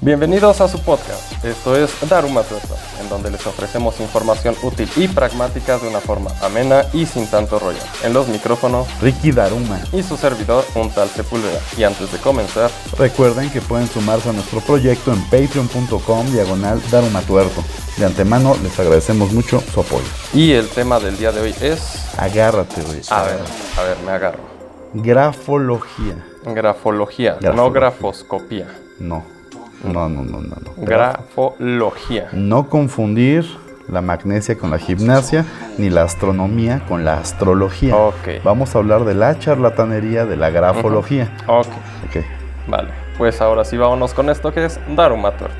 Bienvenidos a su podcast. Esto es Daruma Tuerto, en donde les ofrecemos información útil y pragmática de una forma amena y sin tanto rollo. En los micrófonos, Ricky Daruma. y su servidor, un tal Sepúlveda. Y antes de comenzar, Recuerden que pueden sumarse a nuestro proyecto en patreon.com diagonal Daruma Tuerto. De antemano les agradecemos mucho su apoyo. y el tema del día de hoy es. Agárrate, güey. A ver, a ver, me agarro. Grafología. Grafología, no Grafología. grafoscopía. No. No, no, no, no. no. Grafología. No confundir la magnesia con la gimnasia, ni la astronomía con la astrología. Ok. Vamos a hablar de la charlatanería de la grafología. Ok, Ok. vale. Pues ahora sí vámonos con esto que es Daruma Tuerto.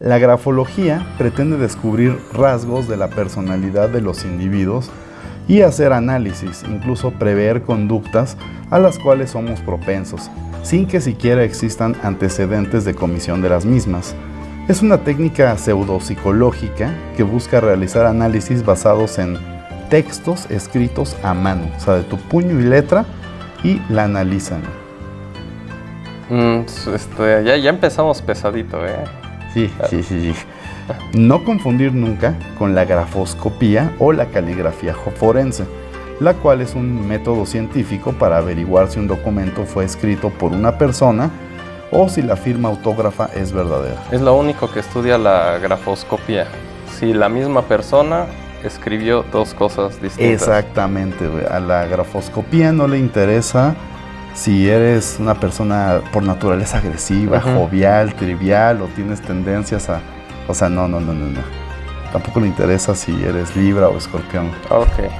La grafología pretende descubrir rasgos de la personalidad de los individuos y hacer análisis, incluso prever conductas a las cuales somos propensos, sin que siquiera existan antecedentes de comisión de las mismas. Es una técnica pseudopsicológica que busca realizar análisis basados en textos escritos a mano, o sea, de tu puño y letra, y la analizan. Mm, este, ya, ya empezamos pesadito, ¿eh? Sí, sí, sí, sí. No confundir nunca con la grafoscopía o la caligrafía forense, la cual es un método científico para averiguar si un documento fue escrito por una persona o si la firma autógrafa es verdadera. Es lo único que estudia la grafoscopía. Si la misma persona escribió dos cosas distintas. Exactamente. A la grafoscopía no le interesa si eres una persona por naturaleza agresiva, jovial, trivial o tienes tendencias a... O sea, no, no, no, no, no. Tampoco le interesa si eres libra o escorpión. Ok.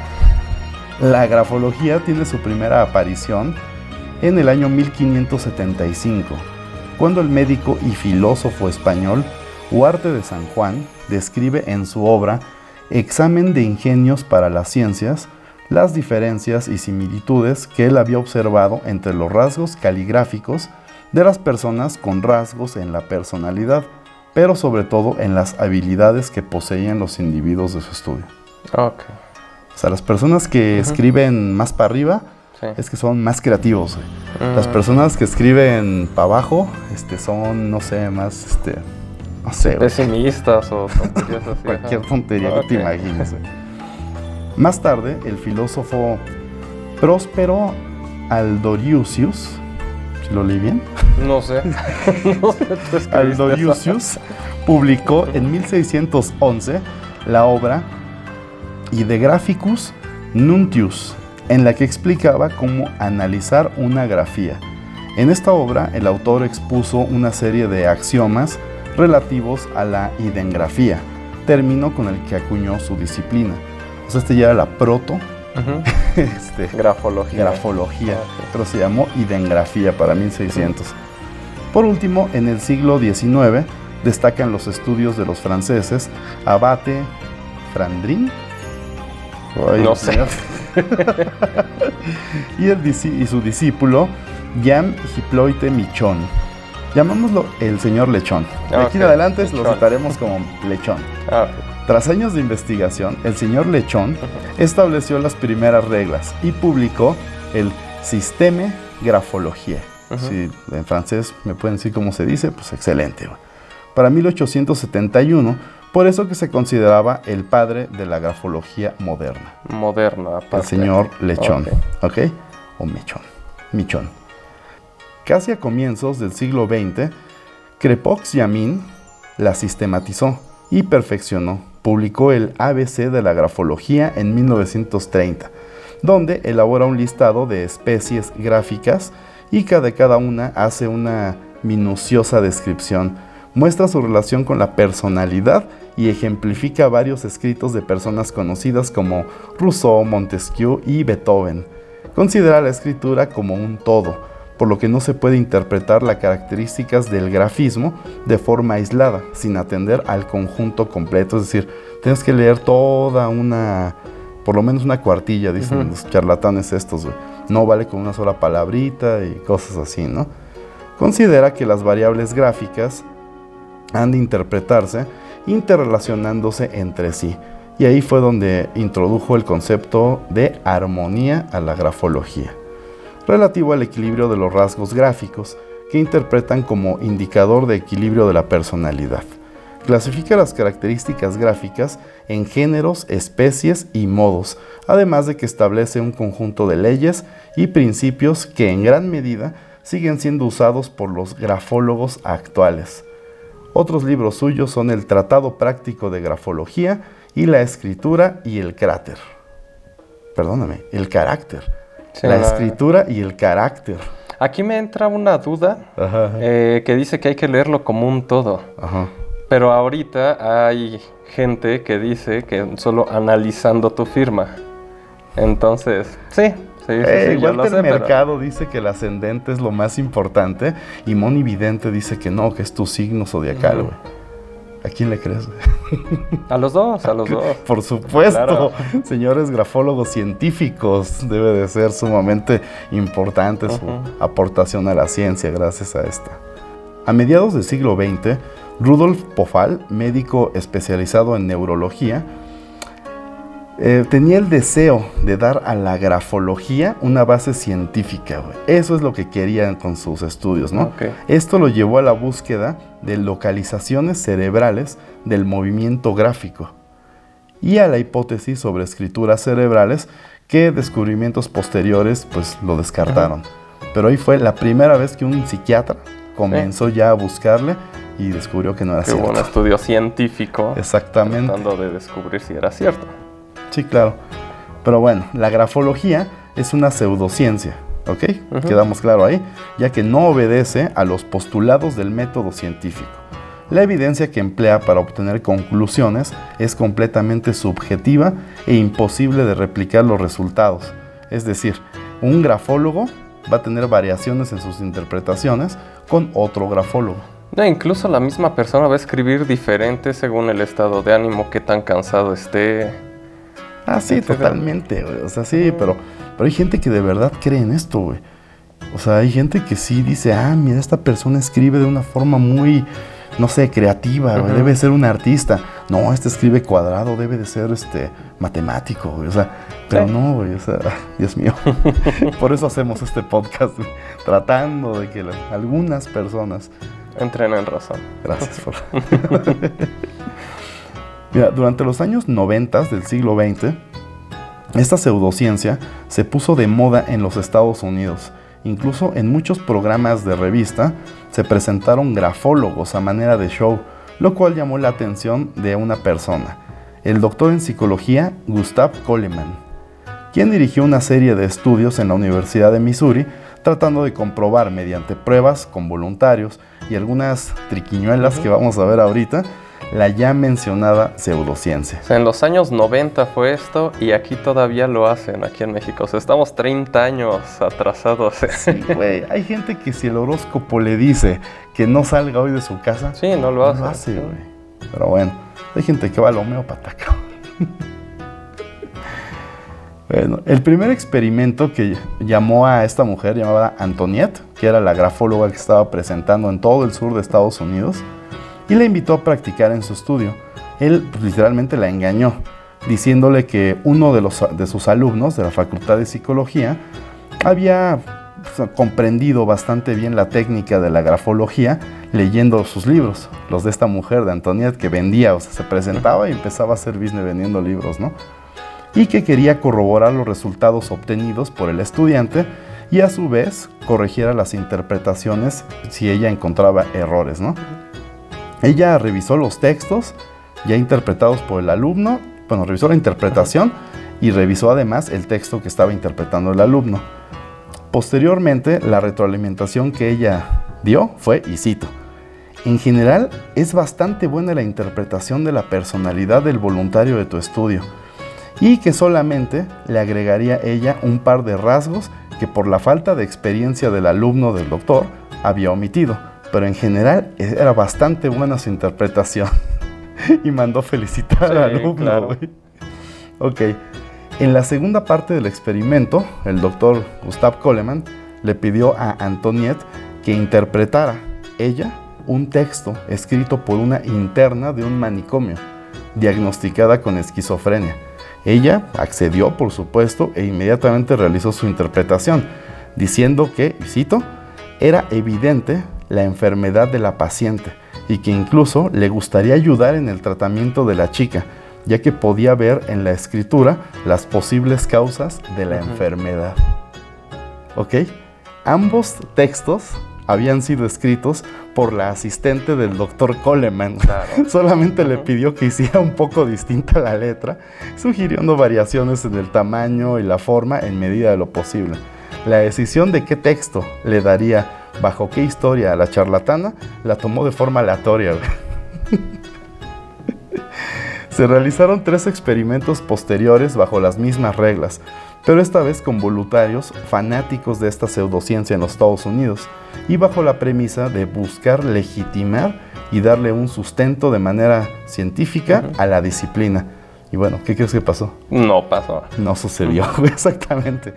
La grafología tiene su primera aparición en el año 1575, cuando el médico y filósofo español Huarte de San Juan describe en su obra Examen de Ingenios para las Ciencias las diferencias y similitudes que él había observado entre los rasgos caligráficos de las personas con rasgos en la personalidad, pero sobre todo en las habilidades que poseían los individuos de su estudio. Ok. O sea, las personas que Ujú. escriben más para arriba Sí. es que son más creativos. güey. Las Mm, personas que escriben para abajo este, son, no sé, más, este, no sé, Pesimistas o tonterías así. cualquier tontería que te imagines. Más tarde, el filósofo Próspero Aldoriusius, si lo leí bien, No sé. no Aldoriusius publicó en 1611 la obra Idegraphicus Nuntius, en la que explicaba cómo analizar una grafía. En esta obra, el autor expuso una serie de axiomas relativos a la idengrafía, término con el que acuñó su disciplina. O sea, este ya era la proto este, Grafología. grafología, pero se llamó idengrafía para 1600. Por último, en el siglo XIX destacan los estudios de los franceses Abate Frandrin Ay, No sé. y, el y su discípulo Jean Hippolyte Michon. Llamámoslo el señor Lechón. De aquí en adelante lo citaremos como Lechón. Ah, ok. Tras años de investigación, el señor Lechón estableció las primeras reglas y publicó el Systeme Graphologiae. Ujú. Si en francés me pueden decir cómo se dice, pues excelente. Para 1871, por eso que se consideraba el padre de la grafología moderna, Moderna, el aparte. señor Lechón, Ok. ¿ok? O Mechón, Michón. Casi a comienzos del siglo XX, Crepox-Yamin la sistematizó y perfeccionó. Publicó el ABC de la grafología en 1930, donde elabora un listado de especies gráficas y que de cada una hace una minuciosa descripción. Muestra su relación con la personalidad y ejemplifica varios escritos de personas conocidas como Rousseau, Montesquieu y Beethoven. Considera la escritura como un todo, por lo que no se puede interpretar las características del grafismo de forma aislada, sin atender al conjunto completo. Es decir, tienes que leer toda una, por lo menos una cuartilla, dicen los charlatanes estos. No vale con una sola palabrita y cosas así, ¿no? Considera que las variables gráficas han de interpretarse interrelacionándose entre sí. Y ahí fue donde introdujo el concepto de armonía a la grafología, relativo al equilibrio de los rasgos gráficos, que interpretan como indicador de equilibrio de la personalidad. Clasifica las características gráficas en géneros, especies y modos, además de que establece un conjunto de leyes y principios que en gran medida siguen siendo usados por los grafólogos actuales. Otros libros suyos son el Tratado Práctico de Grafología y la Escritura y el Cráter. Perdóname, el carácter. La escritura y el carácter. Aquí me entra una duda eh, que dice que hay que leerlo como un todo. Pero ahorita hay gente que dice que solo analizando tu firma. Entonces, sí, Sí, eh, Mercado dice que el ascendente es lo más importante y Moni Vidente dice que no, que es tu signo zodiacal, güey. ¿A quién le crees? A los dos, a los dos. Por supuesto, señores grafólogos científicos, debe de ser sumamente importante su aportación a la ciencia gracias a esta. A mediados del siglo XX, Rudolf Pofal, médico especializado en neurología, eh, tenía el deseo de dar a la grafología una base científica. Eso es lo que querían con sus estudios, ¿no? Esto lo llevó a la búsqueda de localizaciones cerebrales del movimiento gráfico y a la hipótesis sobre escrituras cerebrales que descubrimientos posteriores pues lo descartaron. Pero ahí fue la primera vez que un psiquiatra comenzó ya a buscarle y descubrió que no era cierto. Hubo un estudio científico Exactamente. tratando de descubrir si era cierto. Sí, claro. Pero bueno, la grafología es una pseudociencia, ¿ok? Quedamos claro ahí, ya que no obedece a los postulados del método científico. La evidencia que emplea para obtener conclusiones es completamente subjetiva e imposible de replicar los resultados. Es decir, un grafólogo va a tener variaciones en sus interpretaciones con otro grafólogo. No, incluso la misma persona va a escribir diferente según el estado de ánimo, qué tan cansado esté, Ah, sí, totalmente, güey. O sea, sí, pero, pero hay gente que de verdad cree en esto, güey. O sea, hay gente que sí dice, ah, mira, esta persona escribe de una forma muy, no sé, creativa, güey. Debe ser un artista. No, este escribe cuadrado, debe de ser este matemático, güey. O sea, pero no, güey. O sea, Dios mío. Por eso hacemos este podcast, güey, tratando de que algunas personas entren en razón. Gracias por. Mira, durante los años 90 del siglo XX, esta pseudociencia se puso de moda en los Estados Unidos. Incluso en muchos programas de revista se presentaron grafólogos a manera de show, lo cual llamó la atención de una persona, el doctor en psicología Gustav Coleman, quien dirigió una serie de estudios en la Universidad de Missouri tratando de comprobar mediante pruebas con voluntarios y algunas triquiñuelas que vamos a ver ahorita la ya mencionada pseudociencia. en los años 90 fue esto y aquí todavía lo hacen, aquí en México. O sea, estamos 30 años atrasados. Sí, güey. Hay gente que si el horóscopo le dice que no salga hoy de su casa, sí, no lo hace. No lo hace, güey. Pero bueno, hay gente que va al homeópata, Bueno, el primer experimento que llamó a esta mujer llamada Antoniette, que era la grafóloga que estaba presentando en todo el sur de Estados Unidos, y la invitó a practicar en su estudio. Él pues, literalmente la engañó, diciéndole que uno de, los, de sus alumnos de la Facultad de Psicología había pues, comprendido bastante bien la técnica de la grafología leyendo sus libros, los de esta mujer de Antoniette que vendía, o sea, se presentaba y empezaba a hacer business vendiendo libros, ¿no? Y que quería corroborar los resultados obtenidos por el estudiante y a su vez corrigiera las interpretaciones si ella encontraba errores, ¿no? Ella revisó los textos ya interpretados por el alumno, bueno, revisó la interpretación y revisó además el texto que estaba interpretando el alumno. Posteriormente, la retroalimentación que ella dio fue, y cito, en general es bastante buena la interpretación de la personalidad del voluntario de tu estudio y que solamente le agregaría ella un par de rasgos que por la falta de experiencia del alumno del doctor había omitido pero en general era bastante buena su interpretación. y mandó felicitar al alumno. Ok, en la segunda parte del experimento, el doctor Gustav Coleman le pidió a Antoniette que interpretara ella un texto escrito por una interna de un manicomio, diagnosticada con esquizofrenia. Ella accedió, por supuesto, e inmediatamente realizó su interpretación, diciendo que, y cito, era evidente la enfermedad de la paciente y que incluso le gustaría ayudar en el tratamiento de la chica, ya que podía ver en la escritura las posibles causas de la enfermedad. ¿Ok? Ambos textos habían sido escritos por la asistente del doctor Coleman. Solamente le pidió que hiciera un poco distinta la letra, sugiriendo variaciones en el tamaño y la forma en medida de lo posible. La decisión de qué texto le daría bajo qué historia a la charlatana la tomó de forma aleatoria. Se realizaron tres experimentos posteriores bajo las mismas reglas, pero esta vez con voluntarios fanáticos de esta pseudociencia en los Estados Unidos y bajo la premisa de buscar legitimar y darle un sustento de manera científica a la disciplina. Y bueno, ¿qué crees que pasó? No pasó. No sucedió, exactamente.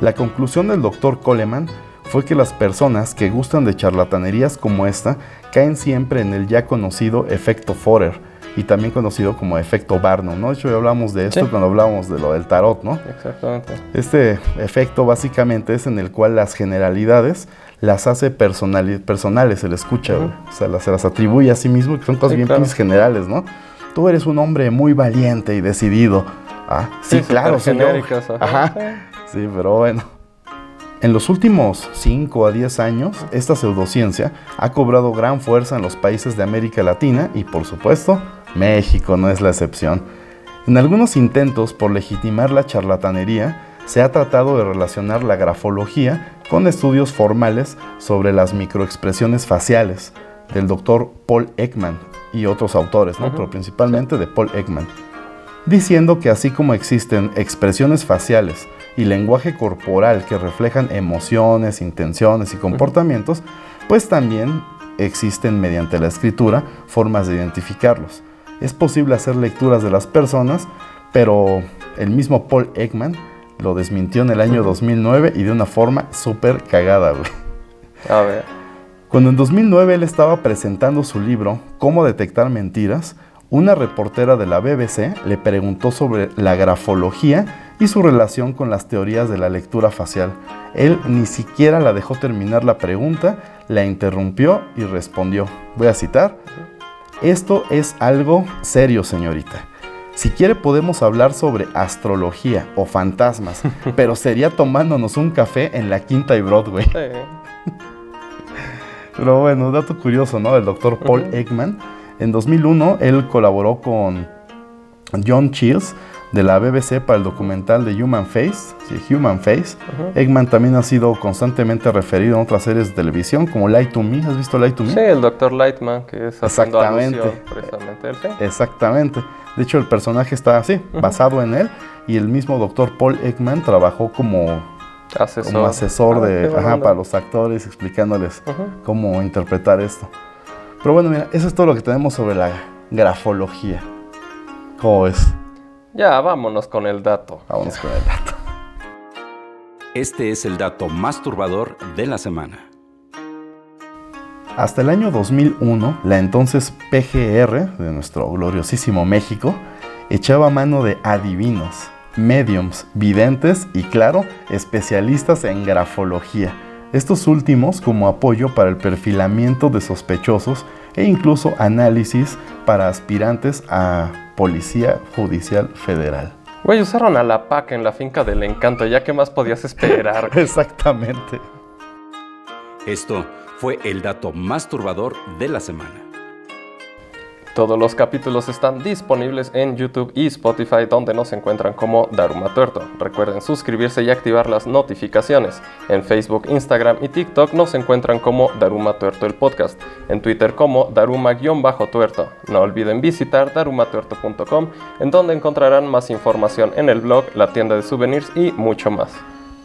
La conclusión del doctor Coleman fue que las personas que gustan de charlatanerías como esta caen siempre en el ya conocido efecto Forer y también conocido como efecto Barnum, ¿no? De hecho, ya hablamos de esto cuando hablábamos de lo del tarot, ¿no? Exactamente. Este efecto básicamente es en el cual las generalidades las hace personales, se le escucha, o sea, se las atribuye a sí mismo, que son cosas bien generales, ¿no? Tú eres un hombre muy valiente y decidido. Ah, sí, claro, señor. Ajá. Sí, pero bueno. En los últimos 5 a 10 años, esta pseudociencia ha cobrado gran fuerza en los países de América Latina y, por supuesto, México no es la excepción. En algunos intentos por legitimar la charlatanería, se ha tratado de relacionar la grafología con estudios formales sobre las microexpresiones faciales del doctor Paul Ekman y otros autores, pero principalmente de Paul Ekman, diciendo que así como existen expresiones faciales y lenguaje corporal que reflejan emociones, intenciones y comportamientos, pues también existen mediante la escritura formas de identificarlos. Es posible hacer lecturas de las personas, pero el mismo Paul Ekman lo desmintió en el año 2009 y de una forma súper cagada, güey. A ver. Cuando en 2009 él estaba presentando su libro Cómo detectar mentiras, una reportera de la BBC le preguntó sobre la grafología y su relación con las teorías de la lectura facial. Él ni siquiera la dejó terminar la pregunta, la interrumpió y respondió. Voy a citar. Esto es algo serio, señorita. Si quiere podemos hablar sobre astrología o fantasmas, pero sería tomándonos un café en la Quinta y Broadway. Pero bueno, dato curioso, ¿no? El doctor Paul Ekman. En 2001 él colaboró con John Chills de la BBC para el documental de Human Face, Human Face. Eggman también ha sido constantemente referido en otras series de televisión como Light to Me. ¿Has visto Light to Me? Sí, el Dr. Lightman, que es Exactamente. precisamente Exactamente. De hecho, el personaje está así, basado en él, y el mismo Dr. Paul Eggman trabajó como asesor, como asesor ah, de, para los actores, explicándoles cómo interpretar esto. Pero bueno, mira, eso es todo lo que tenemos sobre la grafología. ¿Cómo es? Ya, vámonos con el dato. Vámonos con el dato. Este es el dato más turbador de la semana. Hasta el año 2001, la entonces PGR de nuestro gloriosísimo México echaba mano de adivinos, mediums, videntes y, claro, especialistas en grafología. Estos últimos como apoyo para el perfilamiento de sospechosos e incluso análisis para aspirantes a Policía Judicial Federal. Güey, usaron a la PAC en la finca del encanto, ya que más podías esperar. Exactamente. Esto fue el dato más turbador de la semana. Todos los capítulos están disponibles en YouTube y Spotify donde nos encuentran como Daruma Tuerto. Recuerden suscribirse y activar las notificaciones. En Facebook, Instagram y TikTok nos encuentran como Daruma Tuerto el podcast. En Twitter como Daruma-tuerto. No olviden visitar darumatuerto.com en donde encontrarán más información en el blog, la tienda de souvenirs y mucho más.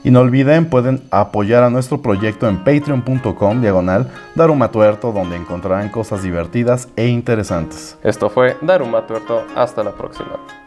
Y no olviden, pueden apoyar a nuestro proyecto en patreon.com diagonal Daruma Tuerto, donde encontrarán cosas divertidas e interesantes. Esto fue Daruma Tuerto, hasta la próxima.